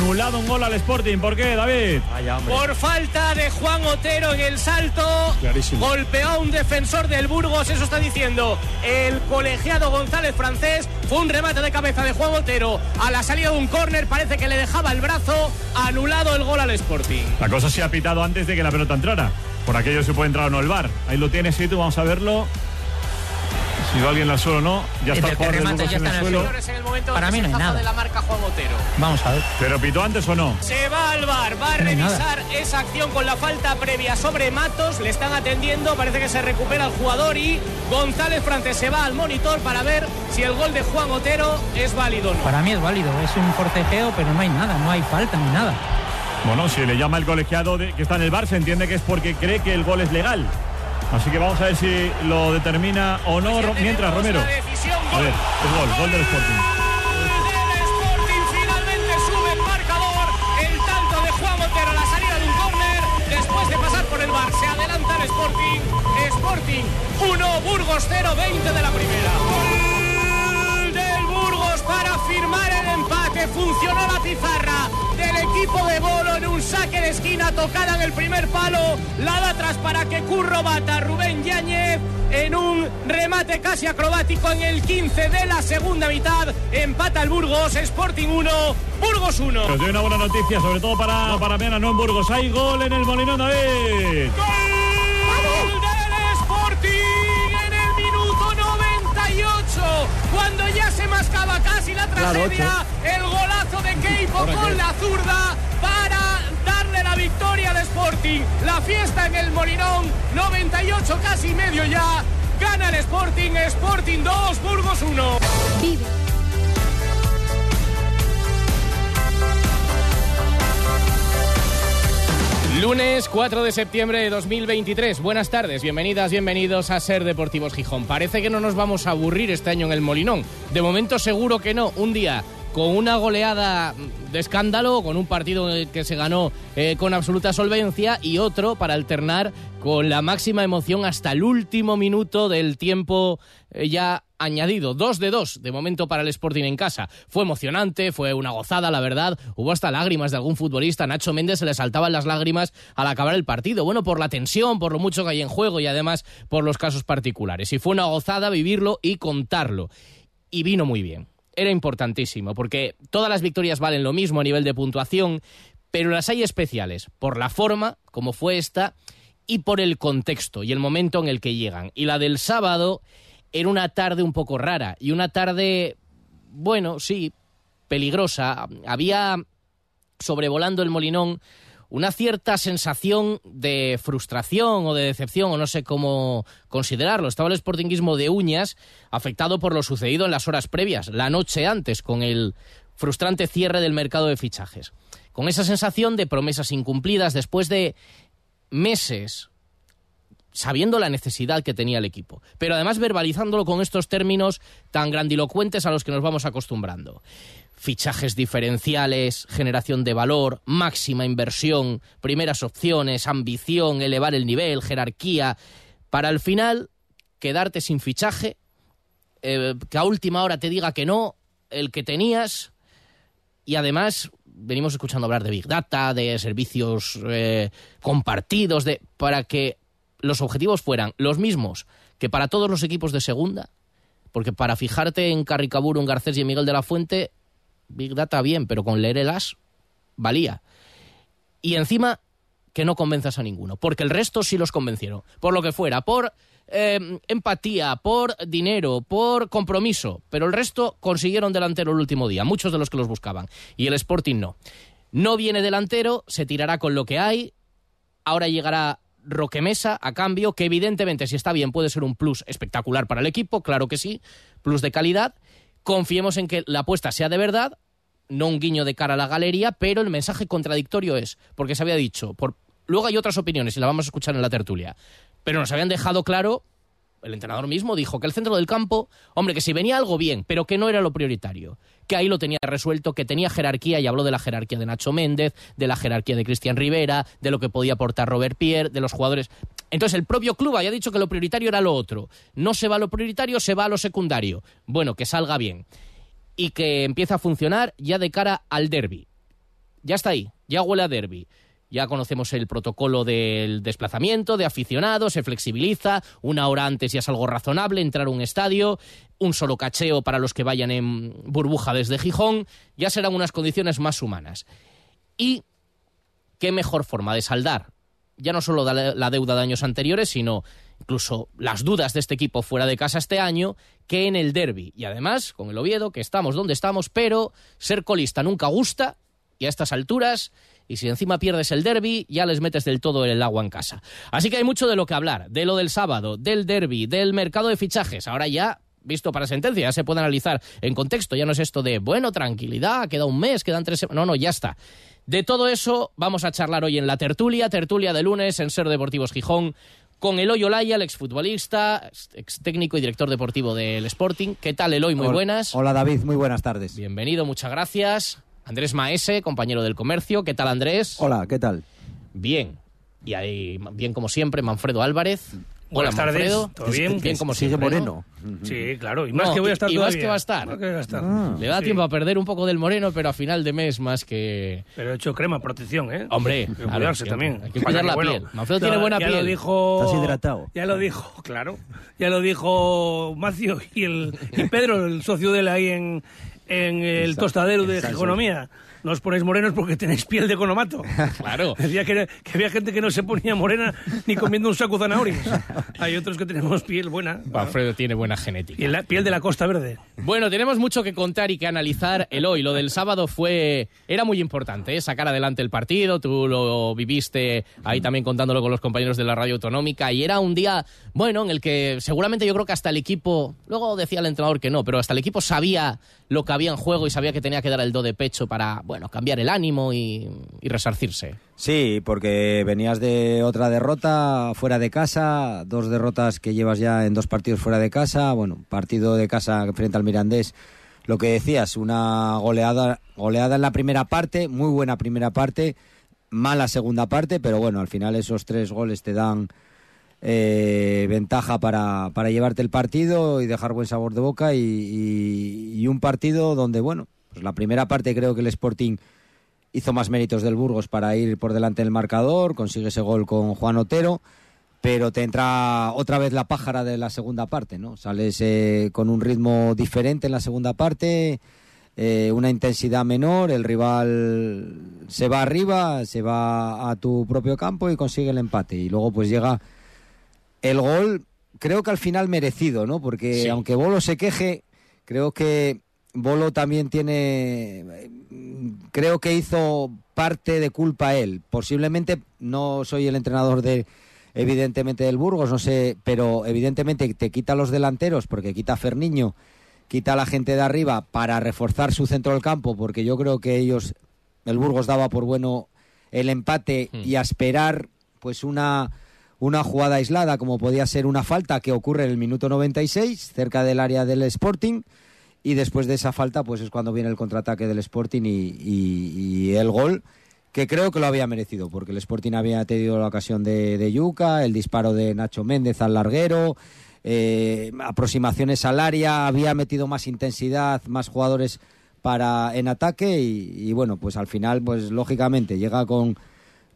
Anulado un gol al Sporting. ¿Por qué, David? Por falta de Juan Otero en el salto. Clarísimo. Golpeó a un defensor del Burgos. Eso está diciendo el colegiado González francés. Fue un remate de cabeza de Juan Otero. A la salida de un córner parece que le dejaba el brazo. Anulado el gol al Sporting. La cosa se ha pitado antes de que la pelota entrara. Por aquello se puede entrar o no el bar. Ahí lo tienes, tú vamos a verlo. Si va alguien al suelo o no. Ya está el jugador del Burgos en el suelo. Señores, en el momento Para mí no hay nada. de la marca Juan Otero. Vamos a ver. ¿Pero pitó antes o no? Se va al bar, va a No hay nada. revisar esa acción con la falta previa sobre Matos. Le están atendiendo, parece que se recupera el jugador y González Francés se va al monitor para ver si el gol de Juan Otero es válido o no. Para mí es válido. Es un forcejeo, pero no hay nada. No hay falta ni nada. Bueno, si le llama el colegiado de- que está en el bar, se entiende que es porque cree que el gol es legal. Así que vamos a ver si lo determina o no. Pues Mientras, Romero. A ver, es gol, gol del Sporting. del Sporting finalmente sube el marcador. El tanto de Juan Otero a la salida de un córner. Después de pasar por el bar, se adelanta el Sporting. Sporting 1, Burgos 0, 20 de la primera. Gol del Burgos para firmar el empate. Funcionó la pizarra del equipo de Bolo en un saque de esquina tocada en el primer palo. La da atrás para que Curro bata Rubén Yáñez en un remate casi acrobático en el 15 de la segunda mitad. Empata el Burgos, Sporting 1, Burgos 1. Os doy una buena noticia, sobre todo para, para Mena, no en Burgos. Hay gol en el Molinón, David. ¡Gol del Sporting en el minuto 98! Cuando ya se mascaba casi la tragedia, el golazo de Keipo con la zurda para darle la victoria al Sporting. La fiesta en el Molinón, 98 casi medio ya. Gana el Sporting, Sporting 2, Burgos 1. Vive. Lunes 4 de septiembre de 2023. Buenas tardes, bienvenidas, bienvenidos a Ser Deportivos Gijón. Parece que no nos vamos a aburrir este año en el Molinón. De momento seguro que no. Un día con una goleada de escándalo, con un partido que se ganó eh, con absoluta solvencia y otro para alternar con la máxima emoción hasta el último minuto del tiempo eh, ya añadido. Dos de dos, de momento para el Sporting en casa. Fue emocionante, fue una gozada, la verdad. Hubo hasta lágrimas de algún futbolista. Nacho Méndez se le saltaban las lágrimas al acabar el partido. Bueno, por la tensión, por lo mucho que hay en juego y además por los casos particulares. Y fue una gozada vivirlo y contarlo. Y vino muy bien. Era importantísimo, porque todas las victorias valen lo mismo a nivel de puntuación, pero las hay especiales por la forma, como fue esta, y por el contexto y el momento en el que llegan. Y la del sábado era una tarde un poco rara y una tarde, bueno, sí, peligrosa. Había sobrevolando el Molinón una cierta sensación de frustración o de decepción, o no sé cómo considerarlo. Estaba el sportinguismo de uñas, afectado por lo sucedido en las horas previas, la noche antes, con el frustrante cierre del mercado de fichajes. Con esa sensación de promesas incumplidas después de meses sabiendo la necesidad que tenía el equipo, pero además verbalizándolo con estos términos tan grandilocuentes a los que nos vamos acostumbrando. Fichajes diferenciales, generación de valor, máxima inversión, primeras opciones, ambición, elevar el nivel, jerarquía, para al final quedarte sin fichaje, eh, que a última hora te diga que no, el que tenías, y además venimos escuchando hablar de Big Data, de servicios eh, compartidos, de, para que los objetivos fueran los mismos que para todos los equipos de segunda, porque para fijarte en Carricaburo, en Garcés y en Miguel de la Fuente, Big Data bien, pero con leer el valía. Y encima que no convenzas a ninguno, porque el resto sí los convencieron, por lo que fuera, por eh, empatía, por dinero, por compromiso, pero el resto consiguieron delantero el último día, muchos de los que los buscaban, y el Sporting no. No viene delantero, se tirará con lo que hay, ahora llegará Roque Mesa a cambio, que evidentemente si está bien puede ser un plus espectacular para el equipo, claro que sí, plus de calidad. Confiemos en que la apuesta sea de verdad, no un guiño de cara a la galería, pero el mensaje contradictorio es, porque se había dicho, por... luego hay otras opiniones y la vamos a escuchar en la tertulia, pero nos habían dejado claro el entrenador mismo dijo que el centro del campo, hombre, que si venía algo bien, pero que no era lo prioritario, que ahí lo tenía resuelto, que tenía jerarquía y habló de la jerarquía de Nacho Méndez, de la jerarquía de Cristian Rivera, de lo que podía aportar Robert Pierre, de los jugadores. Entonces el propio club había dicho que lo prioritario era lo otro. No se va a lo prioritario, se va a lo secundario. Bueno, que salga bien y que empiece a funcionar ya de cara al derby. Ya está ahí, ya huele a derby. Ya conocemos el protocolo del desplazamiento de aficionados, se flexibiliza, una hora antes ya es algo razonable entrar a un estadio, un solo cacheo para los que vayan en burbuja desde Gijón, ya serán unas condiciones más humanas. Y qué mejor forma de saldar ya no solo la deuda de años anteriores, sino incluso las dudas de este equipo fuera de casa este año, que en el derby. Y además, con el Oviedo, que estamos donde estamos, pero ser colista nunca gusta, y a estas alturas y si encima pierdes el derby, ya les metes del todo el agua en casa. Así que hay mucho de lo que hablar, de lo del sábado, del derby, del mercado de fichajes. Ahora ya visto para sentencia, ya se puede analizar en contexto, ya no es esto de, bueno, tranquilidad, queda un mes, quedan tres semanas, no, no, ya está. De todo eso vamos a charlar hoy en la tertulia, tertulia de lunes en Ser Deportivos Gijón, con Eloy Olaya, el exfutbolista, ex técnico y director deportivo del Sporting. ¿Qué tal, Eloy? Muy buenas. Hola, David, muy buenas tardes. Bienvenido, muchas gracias. Andrés Maese, compañero del comercio. ¿Qué tal, Andrés? Hola, ¿qué tal? Bien. Y ahí, bien como siempre, Manfredo Álvarez. Buenas Hola, tardes. Manfredo. ¿Todo bien? Bien como Sigue siempre, moreno. Sí, claro. Y más No, que voy a estar y más que va a estar. Más que va a estar. Ah. Le da Sí. tiempo a perder un poco del moreno, pero a final de mes más que... Pero he hecho crema, protección, ¿eh? Hombre, Hay que cuidarse también. Hay que cuidar la Bueno, piel. Manfredo tiene buena ya piel. lo dijo... Estás hidratado. Ya lo dijo, claro. Ya lo dijo Macio y, el, y Pedro, el socio de él ahí en, en el Exacto. tostadero de Exacto. Economía. No os ponéis morenos porque tenéis piel de economato. Claro. Decía que, que había gente que no se ponía morena ni comiendo un saco de zanahorias. Hay otros que tenemos piel buena. Manfredo tiene buena genética. Piel, la- piel de la Costa Verde. Bueno, tenemos mucho que contar y que analizar el hoy. Lo del sábado fue era muy importante, ¿eh? sacar adelante el partido. Tú lo viviste ahí también contándolo con los compañeros de la radio autonómica y era un día bueno en el que seguramente yo creo que hasta el equipo, luego decía el entrenador que no, pero hasta el equipo sabía lo que había en juego y sabía que tenía que dar el do de pecho para bueno cambiar el ánimo y, resarcirse. Sí, porque venías de otra derrota fuera de casa, dos derrotas que llevas ya en dos partidos fuera de casa, bueno, partido de casa frente al Mirandés, lo que decías, una goleada, goleada en la primera parte, muy buena primera parte, mala segunda parte, pero bueno, al final esos tres goles te dan eh, ventaja para, para llevarte el partido y dejar buen sabor de boca y un partido donde, bueno, pues la primera parte creo que el Sporting hizo más méritos del Burgos para ir por delante del marcador, consigue ese gol con Juan Otero, pero te entra otra vez la pájara de la segunda parte, ¿no? Sales eh, con un ritmo diferente en la segunda parte, eh, una intensidad menor, el rival se va arriba, se va a tu propio campo y consigue el empate. Y luego pues llega el gol, creo que al final merecido, ¿no? Porque Sí. aunque Bolo se queje, creo que Bolo también tiene, creo que hizo parte de culpa él. Posiblemente no soy el entrenador de, evidentemente del Burgos, no sé, pero evidentemente te quita los delanteros porque quita a Ferniño, quita a la gente de arriba para reforzar su centro del campo, porque yo creo que ellos, el Burgos daba por bueno el empate Hmm. y a esperar pues una una jugada aislada como podía ser una falta que ocurre en el minuto 96 cerca del área del Sporting y después de esa falta pues es cuando viene el contraataque del Sporting y, el gol que creo que lo había merecido porque el Sporting había tenido la ocasión de, de Yuca, el disparo de Nacho Méndez al larguero, eh, aproximaciones al área, había metido más intensidad, más jugadores para en ataque y, y bueno pues al final pues lógicamente llega con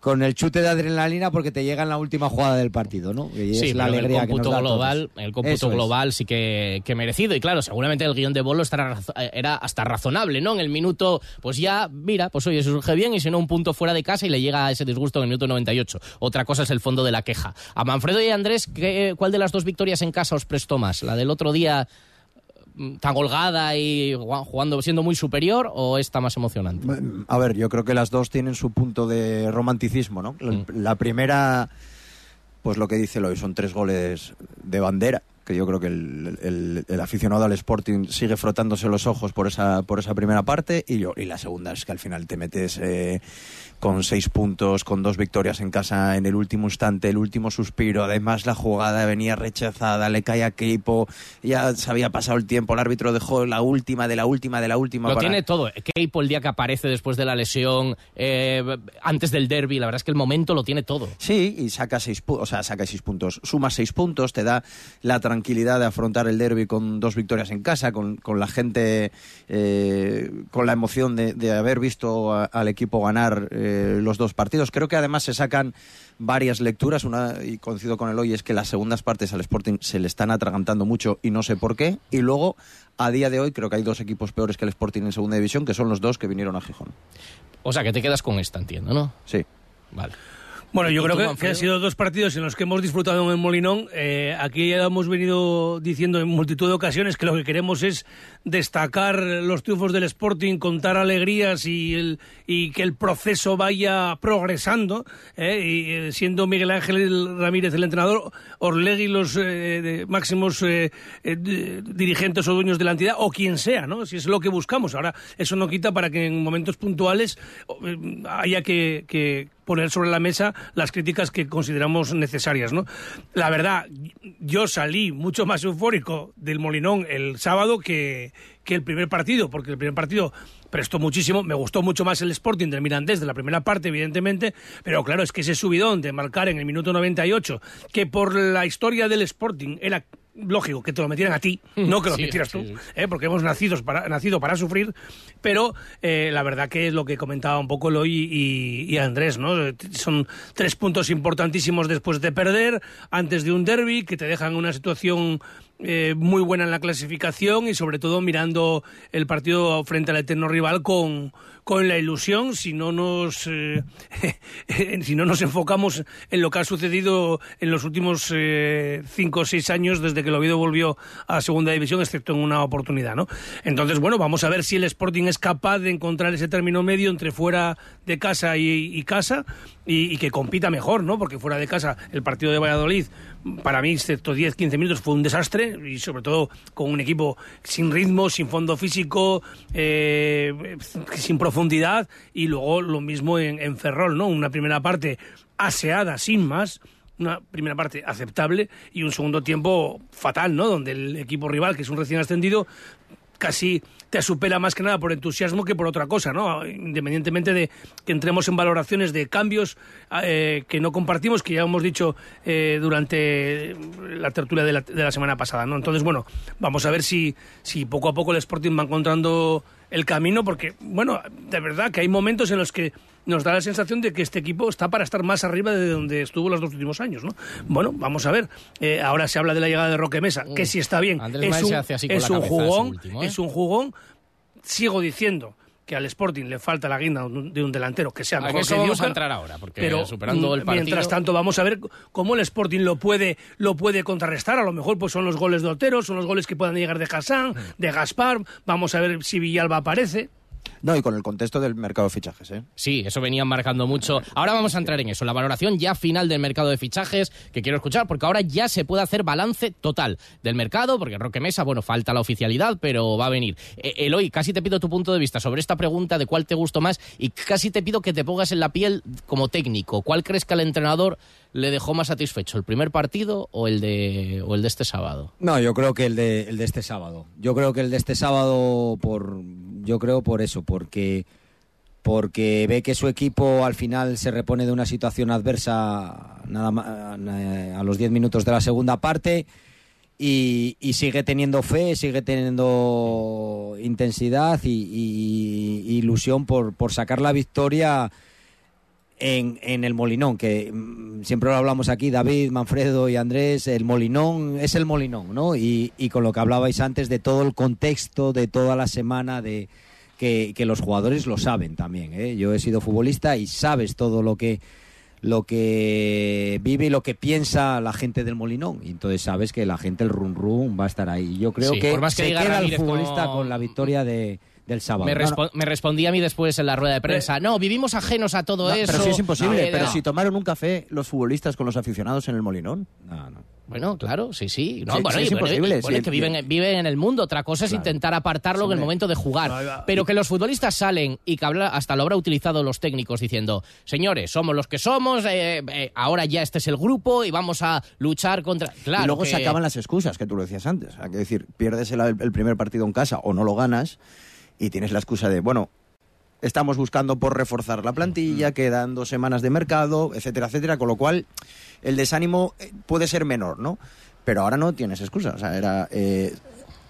con el chute de adrenalina porque te llega en la última jugada del partido, ¿no? Y sí, es la alegría el que nos cómputo da a todos. global, el cómputo Eso es. global sí que, que merecido y claro, seguramente el guion de Bolo estará, eh, era hasta razonable, ¿no? En el minuto, pues ya, mira, pues oye, se surge bien y si no un punto fuera de casa y le llega ese disgusto en el minuto 98. Otra cosa es el fondo de la queja. A Manfredo y a Andrés, ¿qué- ¿cuál de las dos victorias en casa os prestó más? ¿La del otro día tan holgada y jugando- siendo muy superior o esta más emocionante? A ver, yo creo que las dos tienen su punto de romanticismo, ¿no? La, la primera, pues lo que dice Loy, son tres goles de bandera. que yo creo que el, aficionado al Sporting sigue frotándose los ojos por esa, por esa primera parte y, yo, y la segunda es que al final te metes eh, con seis puntos, con dos victorias en casa en el último instante, el último suspiro, además la jugada venía rechazada, le cae a Keipo, ya se había pasado el tiempo, el árbitro dejó la última de la última de la última. Lo tiene todo, Keipo el día que aparece después de la lesión, eh, antes del derby, la verdad es que el momento lo tiene todo. Sí, y saca seis, o sea, saca seis puntos, suma seis puntos, te da la tranquilidad de afrontar el derby con dos victorias en casa, con, con la gente, eh, con la emoción de, haber visto al equipo ganar eh, los dos partidos. Creo que además se sacan varias lecturas, una, y coincido con el hoy, es que las segundas partes al Sporting se le están atragantando mucho y no sé por qué. Y luego, a día de hoy, creo que hay dos equipos peores que el Sporting en segunda división, que son los dos que vinieron a Gijón. O sea, que te quedas con esta, entiendo, ¿no? Sí. Vale. Bueno, yo creo que, han sido dos partidos en los que hemos disfrutado en el Molinón. Eh, aquí ya hemos venido diciendo en multitud de ocasiones que lo que queremos es destacar los triunfos del Sporting, contar alegrías y, el, y que el proceso vaya progresando. Eh, y eh, siendo Miguel Ángel Ramírez el entrenador, Orlegui los máximos dirigentes o dueños de la entidad, o quien sea, ¿no? Si es lo que buscamos. Ahora, eso no quita para que en momentos puntuales haya que poner sobre la mesa las críticas que consideramos necesarias, ¿no? La verdad, yo salí mucho más eufórico del Molinón el sábado que, que el primer partido, porque el primer partido prestó muchísimo, me gustó mucho más el Sporting del Mirandés de la primera parte, evidentemente, pero claro, es que ese subidón de marcar en el minuto 98, que por la historia del Sporting era lógico que te lo metieran a ti, mm, no que lo metieras tú, ¿eh? porque hemos nacido para, nacido para sufrir, pero eh, la verdad que es lo que comentaba un poco Eloy y, Andrés, ¿no? Son tres puntos importantísimos después de perder, antes de un derby, que te dejan en una situación eh, muy buena en la clasificación y sobre todo mirando el partido frente al eterno rival con, con la ilusión si no nos eh, si no nos enfocamos en lo que ha sucedido en los últimos eh, cinco o seis años desde que el Oviedo volvió a segunda división excepto en una oportunidad no entonces bueno vamos a ver si el Sporting es capaz de encontrar ese término medio entre fuera de casa y, casa y, y, que compita mejor no porque fuera de casa el partido de Valladolid para mí, excepto 10-15 minutos, fue un desastre y sobre todo con un equipo sin ritmo, sin fondo físico, eh, sin profundidad y luego lo mismo en, Ferrol, ¿no? Una primera parte aseada, sin más, una primera parte aceptable y un segundo tiempo fatal, ¿no? Donde el equipo rival, que es un recién ascendido, casi te supera más que nada por entusiasmo que por otra cosa, ¿no? Independientemente de que entremos en valoraciones de cambios eh, que no compartimos, que ya hemos dicho eh, durante la tertulia de la, de la, semana pasada, ¿no? Entonces, bueno, vamos a ver si, si poco a poco el Sporting va encontrando el camino, porque, bueno, de verdad que hay momentos en los que nos da la sensación de que este equipo está para estar más arriba de donde estuvo los dos últimos años, ¿no? Bueno, vamos a ver. Eh, ahora se habla de la llegada de Roque Mesa, que si está bien. es un, es un jugón, ¿eh? es un jugón. Sigo diciendo que al Sporting le falta la guinda de un delantero que sea mejor que vamos a entrar ahora, porque pero superando el partido... mientras tanto vamos a ver cómo el Sporting lo puede lo puede contrarrestar. A lo mejor pues son los goles de Otero, son los goles que puedan llegar de Hassan, mm. de Gaspar. Vamos a ver si Villalba aparece. No, y con el contexto del mercado de fichajes, ¿eh? Sí, eso venían marcando mucho. Ahora vamos a entrar en eso, la valoración ya final del mercado de fichajes, que quiero escuchar, porque ahora ya se puede hacer balance total del mercado, porque Roque Mesa, bueno, falta la oficialidad, pero va a venir. Eh, Eloy, casi te pido tu punto de vista sobre esta pregunta de cuál te gustó más y casi te pido que te pongas en la piel como técnico. ¿Cuál crees que al entrenador le dejó más satisfecho, el primer partido o el de, o el de este sábado? No, yo creo que el de, el de este sábado. Yo creo que el de este sábado, por, yo creo por eso, porque, porque ve que su equipo al final se repone de una situación adversa nada a los 10 minutos de la segunda parte. Y, sigue teniendo fe, sigue teniendo intensidad y, ilusión por, por sacar la victoria en, en, el Molinón, que mm, siempre lo hablamos aquí, David, Manfredo y Andrés, el Molinón es el Molinón, ¿no? Y, y con lo que hablabais antes de todo el contexto de toda la semana, de que, que los jugadores lo saben también. ¿eh? Yo he sido futbolista y sabes todo lo que lo que vive y lo que piensa la gente del Molinón. Y entonces sabes que la gente, el run run, va a estar ahí. Yo creo que, se queda el futbolista con la victoria de del sábado. Me, respondía a mí después en la rueda de prensa, no, vivimos ajenos a todo eso. Pero sí es imposible, pero si tomaron un café los futbolistas con los aficionados en el Molinón. No, no. Bueno, claro, sí, sí. No, bueno, es imposible. es que viven, viven, en el mundo. Otra cosa es intentar apartarlo en el momento de jugar. Pero que los futbolistas salen y que hasta lo habrá utilizado los técnicos diciendo, señores, somos los que somos, eh, eh, ahora ya este es el grupo y vamos a luchar contra... Claro y luego se acaban las excusas, que tú lo decías antes. Hay que decir, pierdes el, primer partido en casa o no lo ganas y tienes la excusa de, bueno, estamos buscando por reforzar la plantilla, quedan dos semanas de mercado, etcétera, etcétera, con lo cual el desánimo eh, puede ser menor, ¿no? Pero ahora no tienes excusa, o sea, era, eh,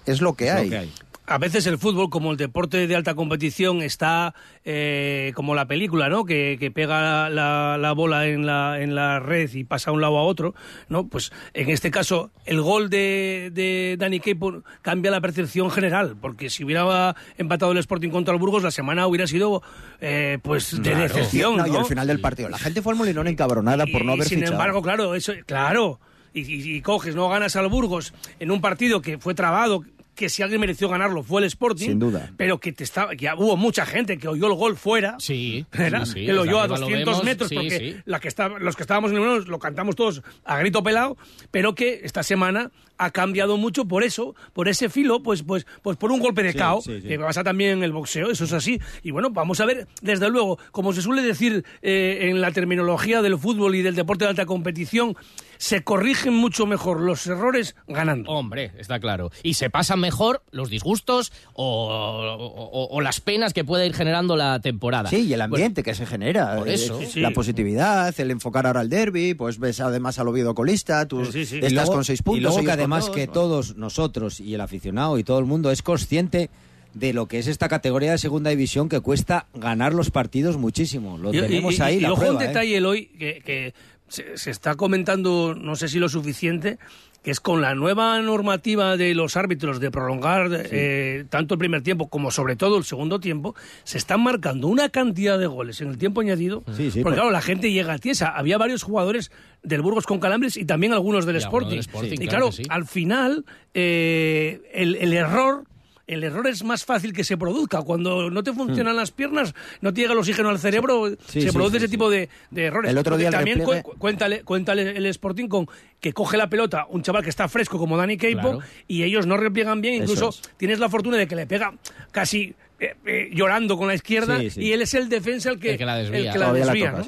es lo que hay a veces el fútbol, como el deporte de alta competición, está eh, como la película, ¿no? Que, pega la, bola en la, en la red y pasa de un lado a otro, ¿no? Pues en este caso, el gol de, de Dani Kepo cambia la percepción general, porque si hubiera empatado el Sporting contra el Burgos, la semana hubiera sido, eh, pues, de decepción, ¿no? Y al final del partido, la gente fue al Molinón encabronada por no haber Sin embargo, claro, eso, claro... Y, y, coges, no ganas al Burgos en un partido que fue trabado, que si alguien mereció ganarlo fue el Sporting. Sin duda. Pero que, te estaba, que hubo mucha gente que oyó el gol fuera. Sí. que lo oyó a 200 metros, porque la que está, los que estábamos en el lo cantamos todos a grito pelado, pero que esta semana ha cambiado mucho por eso, por ese filo, pues, pues, pues por un golpe de caos, que pasa también en el boxeo, eso es así. Y bueno, vamos a ver, desde luego, como se suele decir eh, en la terminología del fútbol y del deporte de alta competición, se corrigen mucho mejor los errores ganando. Hombre, está claro. Y se pasan mejor los disgustos o, las penas que puede ir generando la temporada. Sí, y el ambiente que se genera. Por eso. Eh, la positividad, el enfocar ahora al derby, pues ves además al Oviedo colista, tú estás con seis puntos. Y luego que además que todos nosotros y el aficionado y todo el mundo es consciente de lo que es esta categoría de segunda división que cuesta ganar los partidos muchísimo. Lo tenemos ahí. Y, ojo un ¿eh? detalle, el hoy que, se, está comentando, no sé si lo suficiente, que es con la nueva normativa de los árbitros de prolongar eh, tanto el primer tiempo como sobre todo el segundo tiempo, se están marcando una cantidad de goles en el tiempo añadido, porque claro, la gente llega a tiesa. Había varios jugadores del Burgos con Calambres y también algunos del Sporting. Y claro, al final eh, el error el error es más fácil que se produzca. Cuando no te funcionan hmm. las piernas, no te llega el oxígeno al cerebro, se produce ese tipo de, errores. El otro día También cuéntale, cuéntale el Sporting con que coge la pelota un chaval que está fresco como Dani Keipo y ellos no repliegan bien. Incluso tienes la fortuna de que le pega casi eh, eh, llorando con la izquierda y él es el defensa el que, la desvía. El que la desvía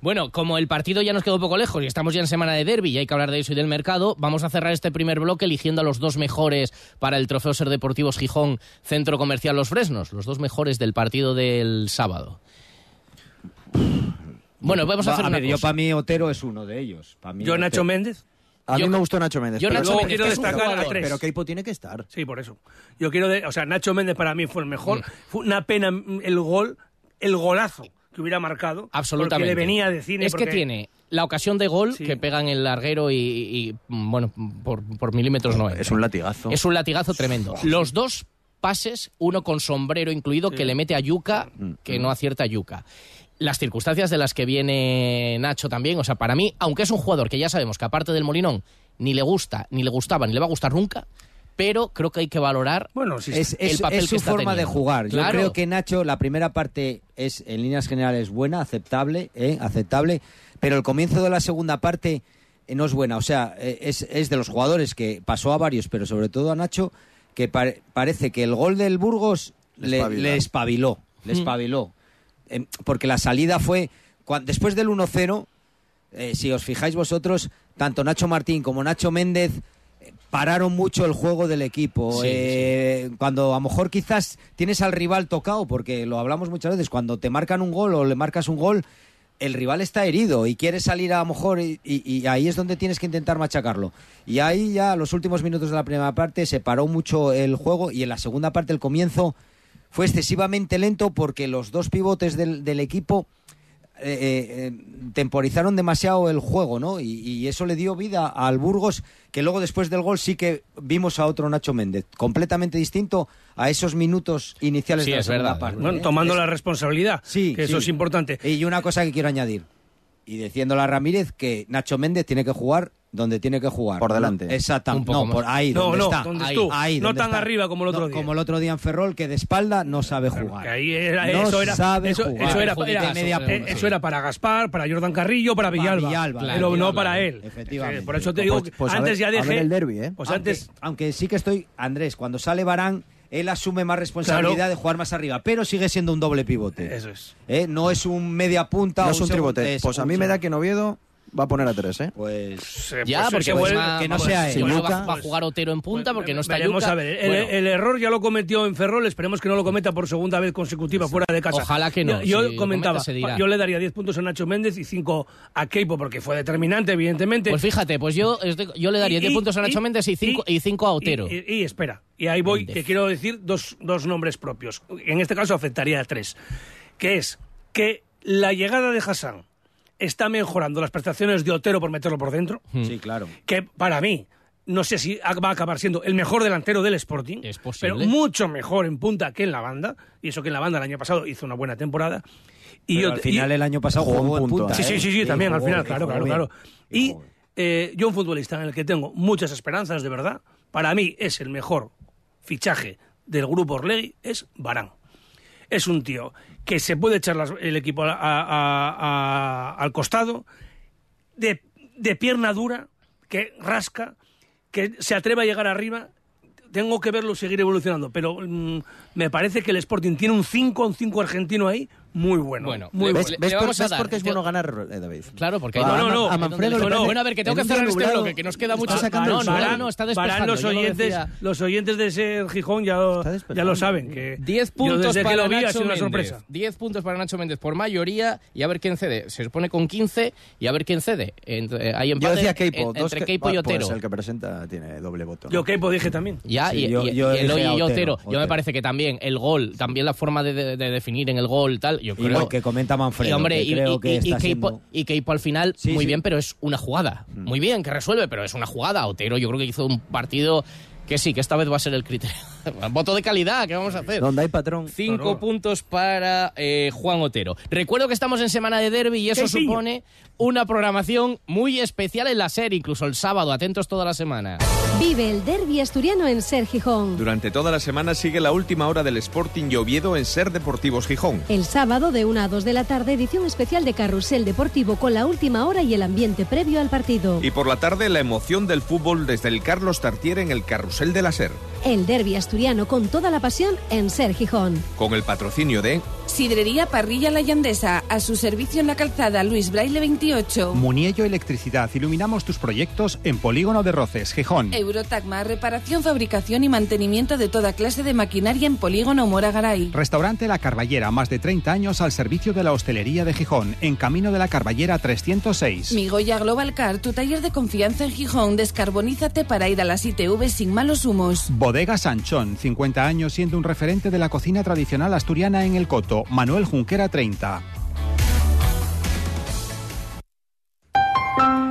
bueno, como el partido ya nos quedó poco lejos y estamos ya en semana de derby y hay que hablar de eso y del mercado, vamos a cerrar este primer bloque eligiendo a los dos mejores para el Trofeo Ser Deportivos Gijón Centro Comercial Los Fresnos, los dos mejores del partido del sábado. Bueno, vamos a hacer una Yo para mí Otero es uno de ellos. yo Nacho Méndez. A mí me gustó Nacho Méndez. Yo pero Nacho quiero destacar a tres. Pero Keipo tiene que estar. Sí, por eso. Yo quiero, o sea, Nacho Méndez para mí fue el mejor. Mm. Fue una pena el gol, el golazo que hubiera marcado. Absolutamente. Porque le venía de cine. Es que tiene la ocasión de gol que pega en el larguero y, bueno, por, milímetros no es. Es un latigazo. Es un latigazo tremendo. Los dos pases, uno con sombrero incluido, que le mete a Yuca, mm, que no acierta a Yuca. Las circunstancias de las que viene Nacho también, o sea, para mí, aunque es un jugador que ya sabemos que aparte del Molinón ni le gusta, ni le gustaba, ni le va a gustar nunca, pero creo que hay que valorar bueno, es, el papel es su forma de jugar. Yo creo que Nacho, la primera parte es en líneas generales buena, aceptable, ¿eh? aceptable, pero el comienzo de la segunda parte eh, no es buena. O sea, eh, es, es, de los jugadores que pasó a varios, pero sobre todo a Nacho, que parece que el gol del Burgos le, le espabiló, le mm. espabiló. Em, porque la salida fue, después del 1-0, si os fijáis vosotros, tanto Nacho Martín como Nacho Méndez pararon mucho el juego del equipo. Eh, cuando a lo mejor quizás tienes al rival tocado, porque lo hablamos muchas veces, cuando te marcan un gol o le marcas un gol, el rival está herido y quiere salir a lo mejor y, ahí es donde tienes que intentar machacarlo. Y ahí ya los últimos minutos de la primera parte se paró mucho el juego y en la segunda parte el comienzo fue excesivamente lento porque los dos pivotes del equipo eh, eh, eh, temporizaron demasiado el juego, ¿no? Y, eso le dio vida al Burgos, que luego después del gol sí que vimos a otro Nacho Méndez, completamente distinto a esos minutos iniciales de la segunda parte. Bueno, tomando la responsabilidad, sí, que eso es importante. Y una cosa que quiero añadir, y diciéndole a Ramírez que Nacho Méndez tiene que jugar donde tiene que jugar. Por delante. Exactamente. No, por ahí, no, donde no, está. Donde ahí, tú. ahí, no donde tan está. arriba como el otro No, día. Como el otro día en Ferrol, que de espalda no sabe jugar. Que ahí era, no eso era, sabe eso, jugar. eso era, Judicazo, era- media punta, eso sí. era para Gaspar, para Jordan Carrillo, para Para Villalba, Villalba, pero claro, no Villalba, para él. efectivamente. Por eso te digo, Pues- que pues a antes ver- ya a ver dejé. el derbi, ¿eh? Pues aunque, antes. aunque sí que estoy, Andrés, cuando sale Barán, él asume más responsabilidad Claro. de jugar más arriba, pero sigue siendo un doble pivote. Eso es. ¿Eh? No es un media punta No o es un segundo- tribote. es Pues a un mí me da que en Oviedo va a poner a tres, ¿eh? Pues Eh, Ya, pues porque pues, va- que no sea sí, él. va- Luca. va a jugar Otero en punta porque no está Veremos Yuca. a ver. El, Bueno, el error ya lo cometió en Ferrol, esperemos que no lo cometa por segunda vez consecutiva fuera de casa. Ojalá que no, Yo, si comentaba, yo le daría 10 puntos a Nacho Méndez y 5 a Keipo porque fue determinante, evidentemente. Pues fíjate, pues yo, estoy- yo le daría Y- 10 puntos a Nacho y- Méndez y 5 y- y cinco a Otero. Y, y- y espera, y ahí voy, Méndez. que quiero decir dos, dos nombres propios. En este caso afectaría a tres. Que es que la llegada de Hassan está mejorando las prestaciones de Otero por meterlo por dentro. sí, claro. que para mí no sé si va a acabar siendo el mejor delantero del Sporting, Es posible. pero mucho mejor en punta que en la banda, y eso que en la banda el año pasado hizo una buena temporada. Y Pero yo- al final y- el año pasado jugó jugó, en punta, punta. Sí, sí, ¿eh? sí, sí, también al final, claro, claro, claro. Y eh, yo un futbolista en el que tengo muchas esperanzas, de verdad, para mí es el mejor fichaje del grupo Orlegui, es Barán. Es un tío que se puede echar el equipo a- al costado, de, de pierna dura, que rasca, que se atreve a llegar arriba. Tengo que verlo seguir evolucionando, pero mm, me parece que el Sporting tiene un 5, un 5 argentino ahí, muy bueno. Bueno, muy le- bueno. ¿Ves, ves por, ves dar- por qué es yo- bueno ganar, eh, David? Claro, porque hay No, no, no. A Manfredo No, no. Bueno, a ver, que tengo en que cerrar este bloque, que nos queda mucho. está sacando no, el no, está Para despejando. los yo lo oyentes, decía. los oyentes de ser Gijón ya, lo- ya lo saben. que 10 yo puntos para que lo vi Nacho una Méndez. sorpresa. 10 puntos para Nacho Méndez por mayoría y a ver quién cede. Se supone con 15 y a ver quién cede. Entre, hay Yo empate decía Keipo. en- entre que- Keipo y ah, Otero. Pues el que presenta tiene doble voto. Yo Keipo dije también. Ya, Sí, y, yo- y- yo Otero. Yo me parece que también el gol, también la forma de definir en el gol, tal. Yo creo que comenta Manfredo, y hombre, que y, creo y- que está siendo- Keipo al final, Sí, muy sí. bien, pero es una jugada. Muy bien, que resuelve, pero es una jugada. Otero, yo creo que hizo un partido que sí, que esta vez va a ser el criterio. Voto de calidad, ¿qué vamos a hacer? Donde hay patrón. Cinco puntos para eh, Juan Otero. Recuerdo que estamos en semana de derby y eso supone una programación muy especial en la serie, incluso el sábado. Atentos toda la semana. Vive el derby asturiano en Ser Gijón. Durante toda la semana sigue la última hora del Sporting y Oviedo en Ser Deportivos Gijón. El sábado de 1 a 2 de la tarde, edición especial de Carrusel Deportivo con la última hora y el ambiente previo al partido. Y por la tarde la emoción del fútbol desde el Carlos Tartier en el Carrusel de la Ser. El derby asturiano con toda la pasión en Ser Gijón. Con el patrocinio de Sidrería Parrilla La Llandesa, a su servicio en la calzada Luis Braille 28. Muniello Electricidad, iluminamos tus proyectos en Polígono de Roces, Gijón. Eurotagma, reparación, fabricación y mantenimiento de toda clase de maquinaria en Polígono Mora Garay. Restaurante La Carballera, más de 30 años al servicio de la hostelería de Gijón, en Camino de la Carballera 306. Migoya Global Car, tu taller de confianza en Gijón. Descarbonízate para ir a las ITV sin malos humos. Bodega Sanchón, 50 años siendo un referente de la cocina tradicional asturiana en el Coto, Manuel Junquera 30.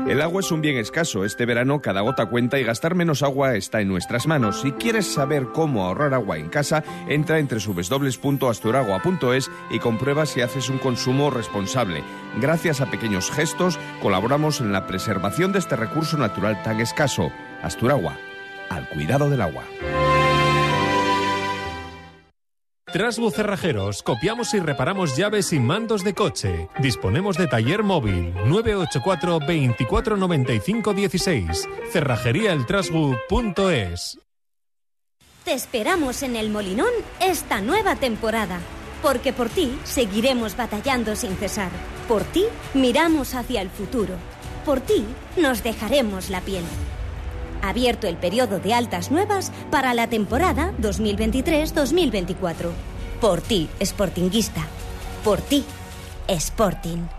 El agua es un bien escaso. Este verano cada gota cuenta y gastar menos agua está en nuestras manos. Si quieres saber cómo ahorrar agua en casa, entra en www.asturagua.es y comprueba si haces un consumo responsable. Gracias a pequeños gestos, colaboramos en la preservación de este recurso natural tan escaso. Asturagua, al cuidado del agua. Trasbu Cerrajeros, copiamos y reparamos llaves y mandos de coche. Disponemos de taller móvil 984 24 95 16. Cerrajeríaeltrasbu.es. Te esperamos en el Molinón esta nueva temporada, porque por ti seguiremos batallando sin cesar. Por ti miramos hacia el futuro. Por ti nos dejaremos la piel. Abierto el periodo de altas nuevas para la temporada 2023-2024. Por ti, Sportinguista. Por ti, Sporting.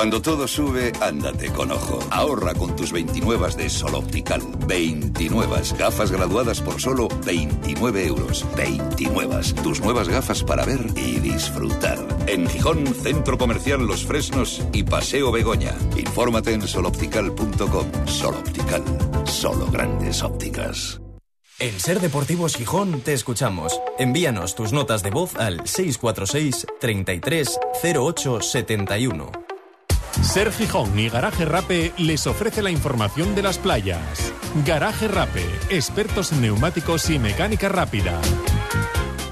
Cuando todo sube, ándate con ojo. Ahorra con tus 29 de Sol Optical. 29 gafas graduadas por solo 29 euros. 29. Tus nuevas gafas para ver y disfrutar. En Gijón, Centro Comercial Los Fresnos y Paseo Begoña. Infórmate en soloptical.com. Sol Optical. Solo grandes ópticas. En Ser Deportivos Gijón te escuchamos. Envíanos tus notas de voz al 646 33 08 71. Ser Gijón y Garaje Rape les ofrece la información de las playas. Garaje Rape, expertos en neumáticos y mecánica rápida.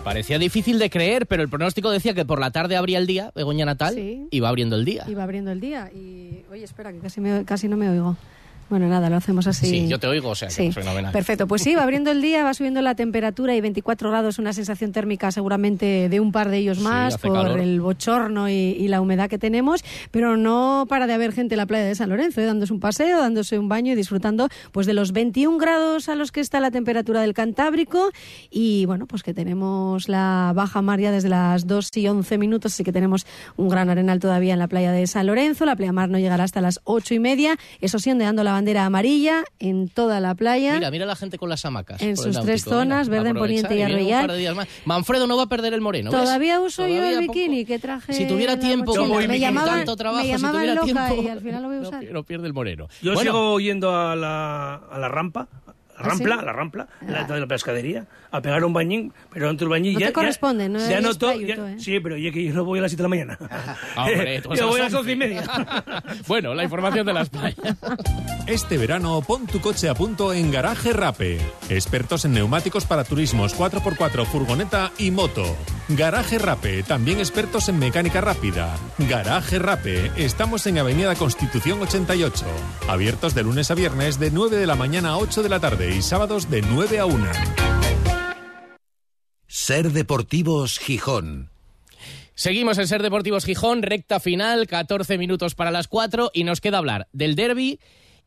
Parecía difícil de creer, pero el pronóstico decía que por la tarde abría el día, Begoña Natal, y va abriendo el día. Iba abriendo el día. Y, oye, espera, que casi, me, casi no me oigo. Bueno, nada, lo hacemos así. Sí, yo te oigo, o sea, sí. fenomenal. Perfecto, pues sí, va abriendo el día, va subiendo la temperatura y 24 grados, una sensación térmica seguramente de un par de ellos más por el bochorno y, la humedad que tenemos, pero no para de haber gente en la playa de San Lorenzo, ¿eh? dándose un paseo, dándose un baño y disfrutando pues de los 21 grados a los que está la temperatura del Cantábrico y bueno, pues que tenemos la baja mar ya desde las 2 y 11 minutos, así que tenemos un gran arenal todavía en la playa de San Lorenzo, la playa mar no llegará hasta las 8 y media, eso sí, ondeando la bandera amarilla en toda la playa. Mira, mira la gente con las hamacas. En sus tres zonas, verde, poniente y arreyal. Manfredo no va a perder el moreno. Todavía uso yo el bikini que traje. Si tuviera tiempo, como me llamaban, tanto trabajo, me llamaban si loca tiempo, y al final lo voy a usar. No, pierde el moreno. Yo sigo yendo a la, a la rampa la ¿Ah, rampla, la rampla, la, de la pescadería, a pegar un bañín, pero dentro del bañín no ya... te corresponde, ¿no? Ya noto, ¿eh? Sí, pero ya que yo no voy a las 7 de la mañana. Hombre, yo voy a las 11 y media. bueno, la información de las playas. Este verano pon tu coche a punto en Garaje Rape. Expertos en neumáticos para turismos 4x4, furgoneta y moto. Garaje Rape, también expertos en mecánica rápida. Garaje Rape, estamos en Avenida Constitución 88. Abiertos de lunes a viernes de 9 de la mañana a 8 de la tarde y sábados de 9 a 1. Ser Deportivos Gijón. Seguimos en Ser Deportivos Gijón, recta final, 14 minutos para las 4 y nos queda hablar del derby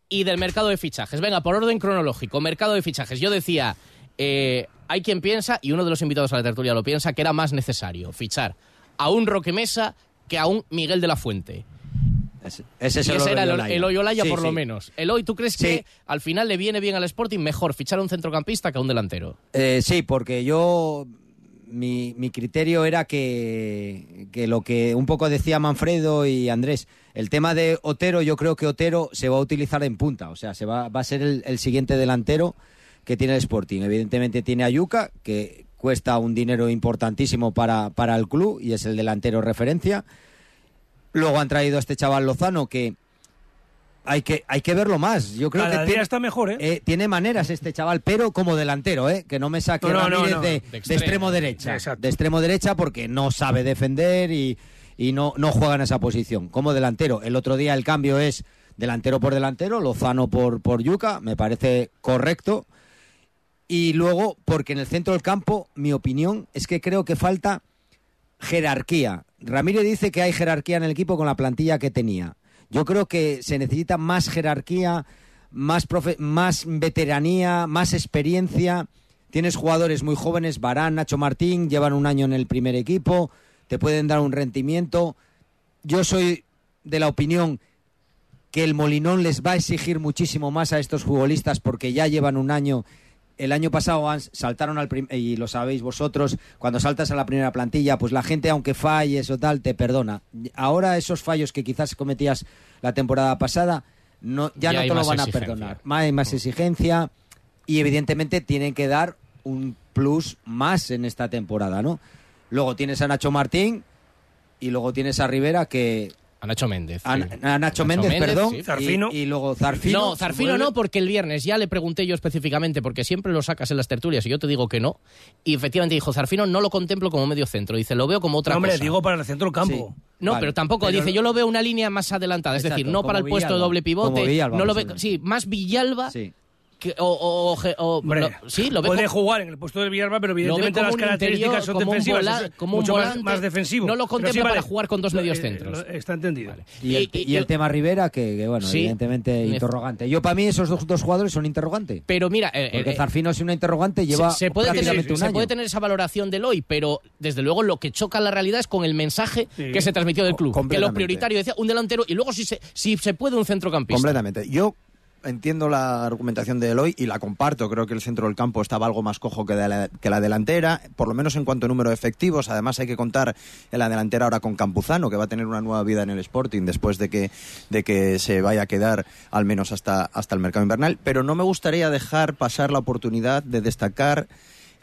y del mercado de fichajes. Venga, por orden cronológico, mercado de fichajes. Yo decía, eh, hay quien piensa, y uno de los invitados a la tertulia lo piensa, que era más necesario fichar a un Roque Mesa que a un Miguel de la Fuente. Ese, es el, ese era el, el Oyolaya, por lo menos. El hoy, ¿tú crees que al final le viene bien al Sporting mejor fichar a un centrocampista que a un delantero? Eh, sí, porque yo mi, mi, criterio era que, que, lo que un poco decía Manfredo y Andrés, el tema de Otero, yo creo que Otero se va a utilizar en punta, o sea, se va, va a ser el, siguiente delantero que tiene el Sporting. Evidentemente tiene a Yuca, que cuesta un dinero importantísimo para, para el club y es el delantero referencia. Luego han traído a este chaval Lozano que hay que, hay que verlo más. Yo creo que tiene, está mejor, ¿eh? ¿eh? Tiene maneras este chaval, pero como delantero, ¿eh? Que no me saque Ramírez De, extremo, derecha. De extremo derecha porque no sabe defender y, y no, no juega en esa posición. Como delantero. El otro día el cambio es delantero por delantero, Lozano por, por Yuca, me parece correcto. Y luego, porque en el centro del campo, mi opinión es que creo que falta jerarquía. Ramírez dice que hay jerarquía en el equipo con la plantilla que tenía yo creo que se necesita más jerarquía, más, más veteranía, más experiencia. Tienes jugadores muy jóvenes, Barán, Nacho Martín, llevan un año en el primer equipo, te pueden dar un rendimiento. Yo soy de la opinión que el Molinón les va a exigir muchísimo más a estos futbolistas porque ya llevan un año el año pasado saltaron al y lo sabéis vosotros, cuando saltas a la primera plantilla, pues la gente aunque falles o tal te perdona. Ahora esos fallos que quizás cometías la temporada pasada no ya, no te lo van a perdonar. Hay más exigencia y evidentemente tienen que dar un plus más en esta temporada, ¿no? Luego tienes a Nacho Martín y luego tienes a Rivera que a Nacho Méndez. A, Nacho, Méndez, perdón. Zarfino. Y, luego Zarfino. No, Zarfino no, porque el viernes ya le pregunté yo específicamente, porque siempre lo sacas en las tertulias y yo te digo que no. Y efectivamente dijo, Zarfino no lo contemplo como medio centro. Dice, lo veo como otra no, hombre, cosa. digo para el centro del campo. No, pero tampoco. dice, yo lo veo una línea más adelantada. Es decir, no para el puesto de doble pivote. no lo ve, sí, más Villalba. Sí o, o, sí, lo puede jugar en el puesto de Villarba, pero evidentemente las características son defensivas, como mucho más, defensivo. No lo contempla para jugar con dos medios centros. está entendido. Y, el, tema Rivera, que, bueno, evidentemente interrogante. Yo para mí esos dos, jugadores son interrogantes. Pero mira, eh, porque eh, Zarfino es una interrogante, lleva se, puede tener, se puede tener esa valoración del hoy, pero desde luego lo que choca la realidad es con el mensaje que se transmitió del club, que lo prioritario decía un delantero y luego si se, si se puede un centrocampista. Completamente. Yo entiendo la argumentación de Eloy y la comparto. Creo que el centro del campo estaba algo más cojo que, la, que la delantera, por lo menos en cuanto a número de efectivos. Además, hay que contar en la delantera ahora con Campuzano, que va a tener una nueva vida en el Sporting después de que, de que se vaya a quedar al menos hasta, hasta el mercado invernal. Pero no me gustaría dejar pasar la oportunidad de destacar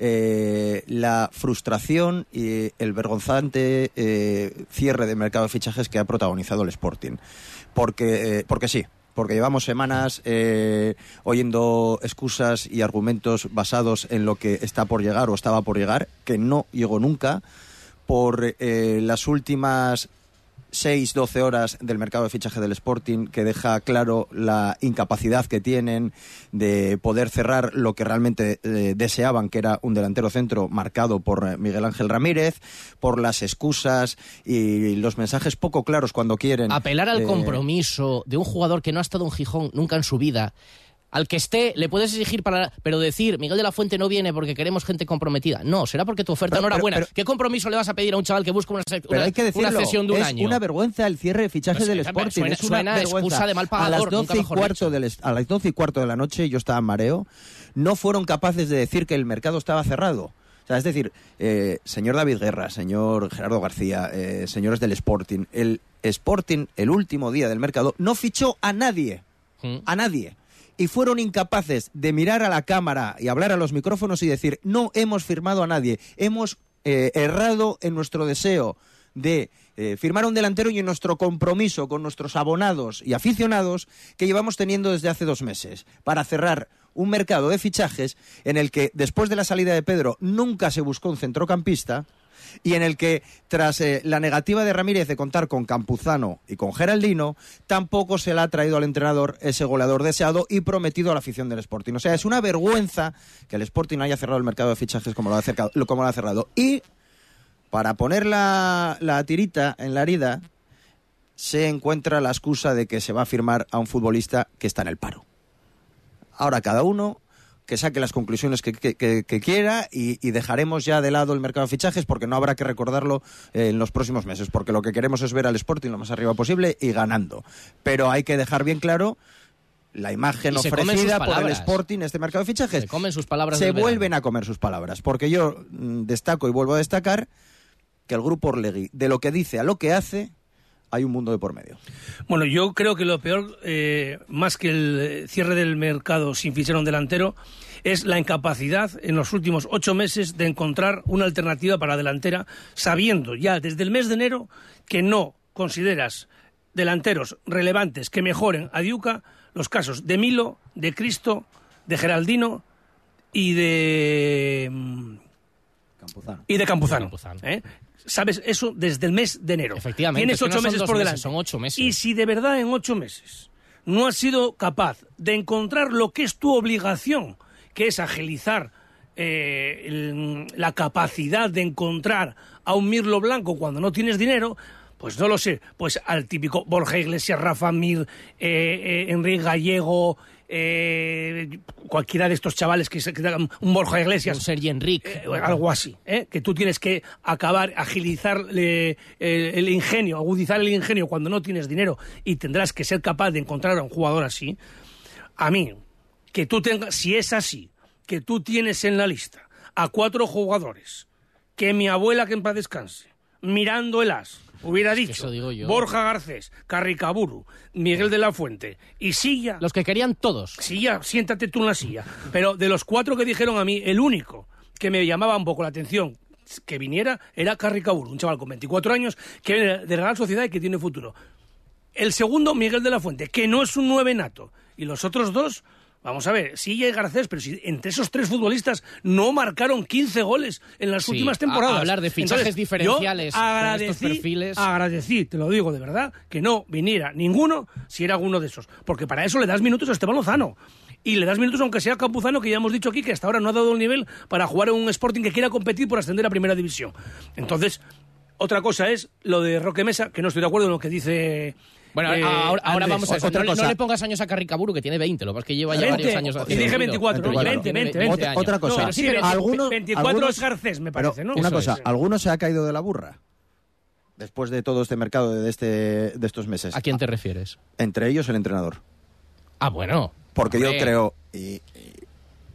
eh, la frustración y el vergonzante eh, cierre de mercado de fichajes que ha protagonizado el Sporting. Porque, eh, porque sí, porque llevamos semanas eh, oyendo excusas y argumentos basados en lo que está por llegar o estaba por llegar, que no llegó nunca, por eh, las últimas 6, 12 horas del mercado de fichaje del Sporting que deja claro la incapacidad que tienen de poder cerrar lo que realmente eh, deseaban, que era un delantero centro marcado por eh, Miguel Ángel Ramírez, por las excusas y los mensajes poco claros cuando quieren. Apelar al eh, compromiso de un jugador que no ha estado en Gijón nunca en su vida al que esté le puedes exigir para pero decir Miguel de la Fuente no viene porque queremos gente comprometida no será porque tu oferta Pero- no era pero- buena pero- ¿qué compromiso le vas a pedir a un chaval que busca una, Pero una, hay que una decirlo, cesión de un es año una vergüenza el cierre de fichajes Pues, del Sporting. suena- es una suena vergüenza. excusa de mal a las pagador, nunca 12 y cuarto del a las 12 y cuarto de la noche yo estaba en mareo. No fueron capaces de decir que el mercado estaba cerrado. O sea, es decir, eh, señor David Guerra, señor Gerardo García, eh, señores del Sporting, el Sporting, el último día del mercado, no fichó a nadie. A nadie. Y fueron incapaces de mirar a la cámara y hablar a los micrófonos y decir, no hemos firmado a nadie, hemos eh, errado en nuestro deseo de eh, firmar un delantero y en nuestro compromiso con nuestros abonados y aficionados que llevamos teniendo desde hace dos meses para cerrar un mercado de fichajes en el que después de la salida de Pedro nunca se buscó un centrocampista y en el que, tras eh, la negativa de Ramírez de contar con Campuzano y con Geraldino, tampoco se le ha traído al entrenador ese goleador deseado y prometido a la afición del Sporting. O sea, es una vergüenza que el Sporting haya cerrado el mercado de fichajes como lo ha, como lo ha cerrado. Y, para poner la, la tirita en la herida, se encuentra la excusa de que se va a firmar a un futbolista que está en el paro. Ahora cada uno que saque las conclusiones que, que- que- que quiera y, y dejaremos ya de lado el mercado de fichajes porque no habrá que recordarlo eh, en los próximos meses, porque lo que queremos es ver al Sporting lo más arriba posible y ganando. Pero hay que dejar bien claro la imagen Y ofrecida por el. Sporting, este mercado de fichajes. Se comen sus palabras Se verano. vuelven a comer sus palabras, porque yo mm, destaco y vuelvo a destacar que el grupo Orlegui, de lo que dice a lo que hace, hay un mundo de por medio. Bueno, yo creo que lo peor, eh, más que el eh, cierre del mercado sin fichar a un delantero, es la incapacidad en los últimos ocho meses de encontrar una alternativa para la delantera, sabiendo ya desde el mes de enero que no consideras delanteros relevantes que mejoren a Diuca los casos de Milo, de Cristo, de Geraldino y de... mm, Campuzano. Y de Campuzano. ¿eh? Sabes eso desde el mes de enero. Efectivamente, Tienes no ocho meses por meses, delante. son ocho meses. Y si de verdad en ocho meses no has sido capaz de encontrar lo que es tu obligación, que es agilizar eh, el- la capacidad de encontrar a un Mirlo Blanco cuando no tienes dinero, pues no lo sé, pues al típico Borja Iglesias, Rafa Mir, eh, eh, Enrique Gallego, eh, cualquiera de estos chavales que, se, un Borja Iglesias. Un Sergi Enrique. Eh, algo así, ¿eh? que tú tienes que acabar, agilizar eh, el, el ingenio, agudizar el ingenio cuando no tienes dinero y tendrás que ser capaz de encontrar a un jugador así. A mí, que tú tengas, si es así, que tú tienes en la lista a cuatro jugadores, que mi abuela que en paz descanse, mirando el as, hubiera dicho eso digo yo. Borja Garcés, Carricaburu, Miguel de la Fuente y Silla. Los que querían todos. Silla, siéntate tú en la silla. Pero de los cuatro que dijeron a mí, el único que me llamaba un poco la atención que viniera era Carricaburu, un chaval con 24 años que viene de Real Sociedad y que tiene futuro. El segundo, Miguel de la Fuente, que no es un nueve nato. Y los otros dos, vamos a ver, Silla y Garcés, pero si entre esos tres futbolistas no marcaron 15 goles en las Sí, últimas a- temporadas. hablar de fichajes Entonces, diferenciales yo con estos agradecí, perfiles. agradecí, te lo digo de verdad, que no viniera ninguno si era alguno de esos. Porque para eso le das minutos a Esteban Lozano. Y le das minutos aunque sea Campuzano, que ya hemos dicho aquí que hasta ahora no ha dado el nivel para jugar en un Sporting que quiera competir por ascender a Primera División. Entonces, otra cosa es lo de Roque Mesa, que no estoy de acuerdo en lo que dice... Bueno, eh, ahora, ahora Andrés. vamos a eso. Otra No, le- no cosa. le pongas años a Carricaburu, que tiene 20, lo que pasa es que lleva ya 20, varios años y dije ruido. 24, Tiene 20, 20, 20 años. Otra cosa, No, sí, pero algunos- 24 algunos- es Garcés, me parece, ¿no? Una cosa, es. ¿alguno se ha caído de la burra? Después de todo este mercado de, este, de estos meses. ¿A quién te refieres? Entre ellos el entrenador. Ah, bueno. Porque Hombre. yo creo y- y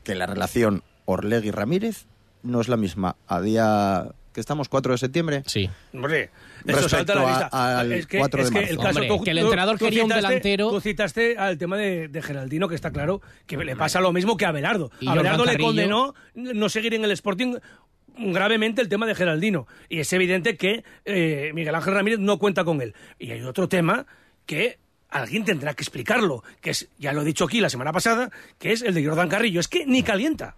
que la relación Orlegui-Ramírez no es la misma a día que estamos 4 de septiembre. Sí. Hombre, eso salta la lista. Al es que, 4 de es que marzo. el caso Hombre, tú- que el entrenador tú quería un citaste- delantero. Tú citaste al tema de, de Geraldino, que está claro que le pasa lo mismo que a Abelardo. Y Abelardo Jordan le condenó no seguir en el Sporting gravemente el tema de Geraldino. Y es evidente que eh, Miguel Ángel Ramírez no cuenta con él. Y hay otro tema que alguien tendrá que explicarlo, que es, ya lo he dicho aquí la semana pasada, que es el de Jordan Carrillo. Es que ni calienta.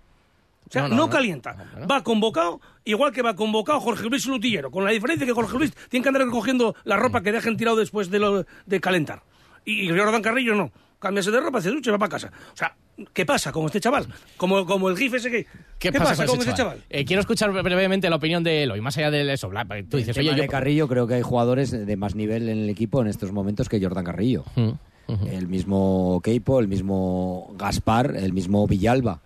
O sea, No, no, no, no. calienta. Va convocado, igual que va convocado Jorge Luis Lutillero, con la diferencia que Jorge Luis tiene que andar recogiendo la ropa que dejen tirado después de, lo, de calentar. Y, y Jordan Carrillo no. Cámbiase de ropa, se ducha y va para casa. O sea, ¿qué pasa con este chaval? Como, como el gif ese que... ¿Qué, pasa, con ese ese chaval? Eh, quiero escuchar brevemente la opinión de Eloy, más allá de eso. Bla- Tú dices, el oye, yo... de Carrillo creo que hay jugadores de más nivel en el equipo en estos momentos que Jordan Carrillo. El mismo Keipo, el mismo Gaspar, el mismo Villalba.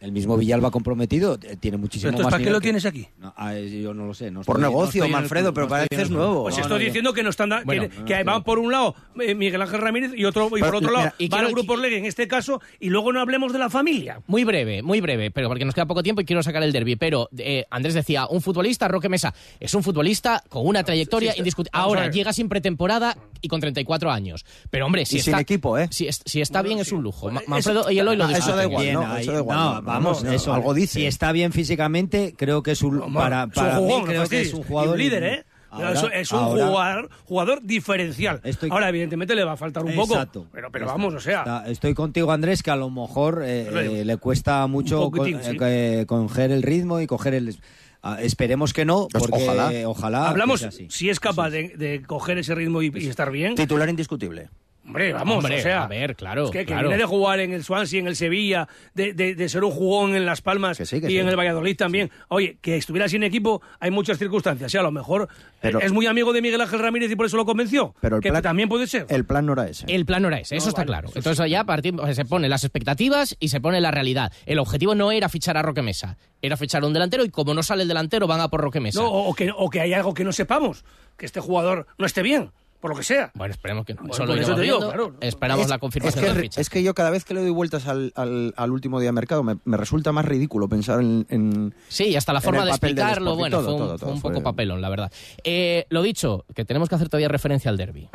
El mismo Villalba comprometido eh, tiene muchísimo Entonces, más ¿para qué lo que- tienes aquí? No, ah, yo no lo sé. no Por estoy- no negocio, el Manfredo, pero no pareces nuevo. Pues No, estoy no, diciendo que no están da- Bueno, que, no, que no, van no. por un lado eh, Miguel Ángel Ramírez y otro y por otro lado mira, y van quiero- el grupo Legue en este caso y luego no hablemos de la familia. Muy breve, muy breve, pero porque nos queda poco tiempo y quiero sacar el derby. Pero eh, Andrés decía, un futbolista, Roque Mesa, es un futbolista con una trayectoria sí, indiscutible. Ahora llega sin pretemporada y con 34 años. Pero hombre, si Y sin está, equipo, ¿eh? Si, es- si está bien es un lujo. Manfredo y Eloy lo eso da igual, ¿no? Eso da igual, no, no, vamos, no, eso. algo dice. Si está bien físicamente, creo que es un, para, es un mí creo que es jugador líder, ¿eh? Ahora- Eso es un ahora- jugador, jugador diferencial. Estoy- Ahora, evidentemente, le va a faltar un Exacto. poco. Pero, pero Está- vamos, o sea. está- estoy contigo, Andrés, que a lo mejor eh, eh, le cuesta mucho con- sí. eh, que- coger el ritmo y coger el... ah, esperemos que no, Pues porque ojalá. ojalá, Hablamos así. si es capaz de, de coger ese ritmo y, y estar bien. Titular indiscutible. Hombre, vamos, Hombre, o sea. a ver, claro, Es que, que claro. viene de jugar en el Swansea, en el Sevilla, de, de- de ser un jugón en Las Palmas Que sí, que y sí. en el Valladolid también. Oye, que estuviera sin equipo, hay muchas circunstancias. Y a lo mejor Pero- eh, es muy amigo de Miguel Ángel Ramírez y por eso lo convenció. Pero el que plan- también puede ser. El plan no era ese. El plan no era ese, eso está claro. eso Entonces ya partimos, se ponen las expectativas y se pone la realidad. El objetivo no era fichar a Roque Mesa, era fichar a un delantero y como no sale el delantero van a por Roque Mesa. No, o, o que, o que hay algo que no sepamos, que este jugador no esté bien, por lo que sea. Bueno, esperemos que no. Bueno, Eso lo por eso digo, claro. Esperamos Es- la es confirmación que, del fichaje. es que yo cada vez que le doy vueltas al, al- al último día de mercado me, me resulta más ridículo pensar en... en- Sí, y hasta la forma de explicarlo, bueno, Todo, fue un, todo, fue todo, un poco fue- papelón, la verdad. Eh, lo dicho, que tenemos que hacer todavía referencia al derby.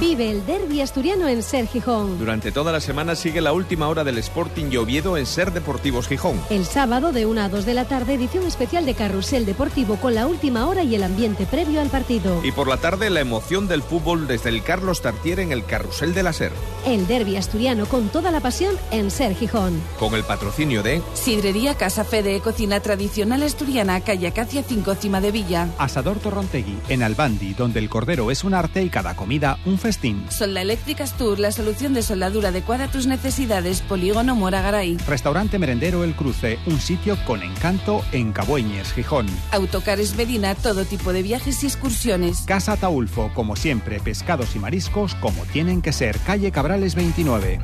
Vive el derby asturiano en Ser Gijón. Durante toda la semana sigue la última hora del Sporting y Oviedo en Ser Deportivos Gijón. El sábado de 1 a 2 de la tarde, edición especial de Carrusel Deportivo con la última hora y el ambiente previo al partido. Y por la tarde la emoción del fútbol desde el Carlos Tartier en el Carrusel de la Ser. El derby asturiano con toda la pasión en Ser Gijón. Con el patrocinio de Sidrería Casa Fede, cocina tradicional asturiana, calle Acacia 5, Cima de Villa. Asador Torrontegui, en Albandi, donde el cordero es un arte y cada comida un festín. Solda Eléctricas Tour, la solución de soldadura adecuada a tus necesidades. Polígono Mora Garay. Restaurante Merendero El Cruce, un sitio con encanto en Cabueñes, Gijón. Autocares Medina, todo tipo de viajes y excursiones. Casa Taulfo, como siempre, pescados y mariscos como tienen que ser. Calle Cabrales 29.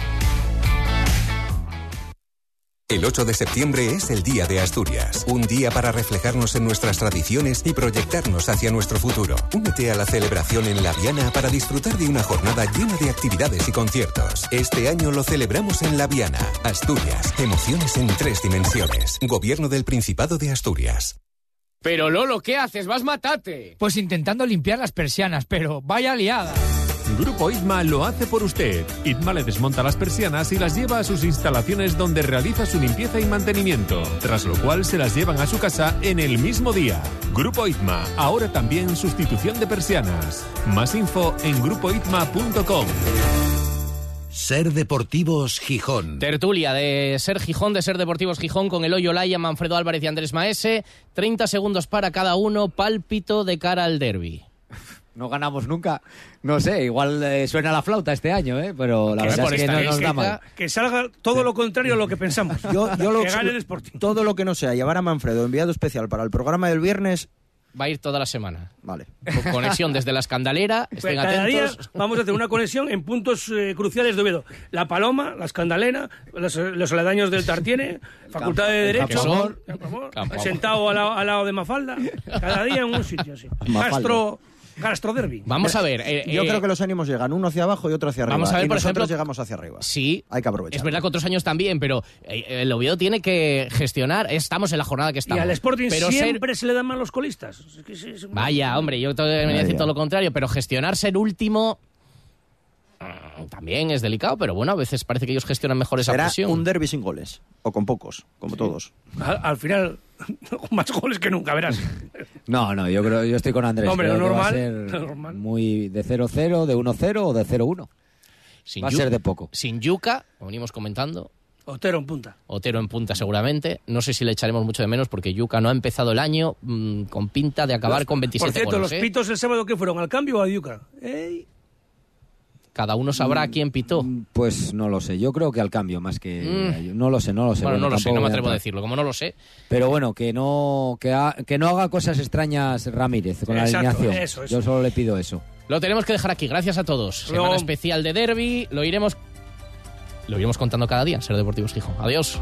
El 8 de septiembre es el Día de Asturias, un día para reflejarnos en nuestras tradiciones y proyectarnos hacia nuestro futuro. Únete a la celebración en La Viana para disfrutar de una jornada llena de actividades y conciertos. Este año lo celebramos en La Viana, Asturias, emociones en tres dimensiones. Gobierno del Principado de Asturias. Pero Lolo, ¿qué haces? Vas matate. Pues intentando limpiar las persianas, pero vaya liada. Grupo ITMA lo hace por usted. ITMA le desmonta las persianas y las lleva a sus instalaciones donde realiza su limpieza y mantenimiento, tras lo cual se las llevan a su casa en el mismo día. Grupo ITMA, ahora también sustitución de persianas. Más info en grupoitma.com. Ser Deportivos Gijón. Tertulia de Ser Gijón, de Ser Deportivos Gijón, con el Hoyo Laya, Manfredo Álvarez y Andrés Maese. 30 segundos para cada uno, pálpito de cara al derby. No ganamos nunca. No sé, igual eh, suena la flauta este año, ¿eh? pero la Que verdad es que no nos da mal. que salga todo lo contrario a lo que pensamos. Yo, yo lo, que gane el Sporting. todo lo que no sea llevar a Manfredo enviado especial para el programa del viernes, Va a ir toda la semana. vale. Con conexión desde la escandalera, Pues estén cada día vamos a hacer una conexión en puntos eh, cruciales de Oviedo. La Paloma, la Escandalera, los, los aledaños del Tartiene, Facultad de Derecho. Campo Campo sentado al lado, al lado de Mafalda, cada día en un sitio así. Mafalda. Castro, Gastro derby. Vamos a ver. Eh, Yo creo eh, que los ánimos llegan uno hacia abajo y otro hacia arriba. Vamos a ver, y por nosotros ejemplo, llegamos hacia arriba. Sí. Hay que aprovechar. Es verdad que otros años también, pero el Oviedo tiene que gestionar. Estamos en la jornada que estamos. Y al Sporting pero siempre se le dan mal los colistas. Vaya, hombre, yo te venía a decir todo lo contrario, pero gestionar ser último mm, también es delicado, pero bueno, a veces parece que ellos gestionan mejor esa Será presión. un derby sin goles, o con pocos, como todos. Al, final, más goles que nunca, verás. No, no, yo creo, yo estoy con Andrés. Hombre, lo normal, normal, Muy de 0-0, de 1-0 o de 0-1. Va a ser de poco. Sin Yuca, como venimos comentando, Otero en punta. Otero en punta seguramente. No sé si le echaremos mucho de menos porque Yuca no ha empezado el año mm, con pinta de acabar con 27 Por cierto, los ¿eh? pitos el sábado que fueron al cambio o a Yuca. Cada uno sabrá mm, quién pitó. Pues no lo sé. Yo creo que al cambio más que mm. no lo sé, no lo sé. Bueno, no lo sé, no me atrevo a decirlo. Como no lo sé. Pero bueno, que no que, que no haga cosas extrañas Ramírez con la alineación. Yo solo le pido eso. Lo tenemos que dejar aquí. Gracias a todos. Semana especial de Derby. Lo iremos lo iremos contando cada día, Ser Deportivos Gijón. Adiós.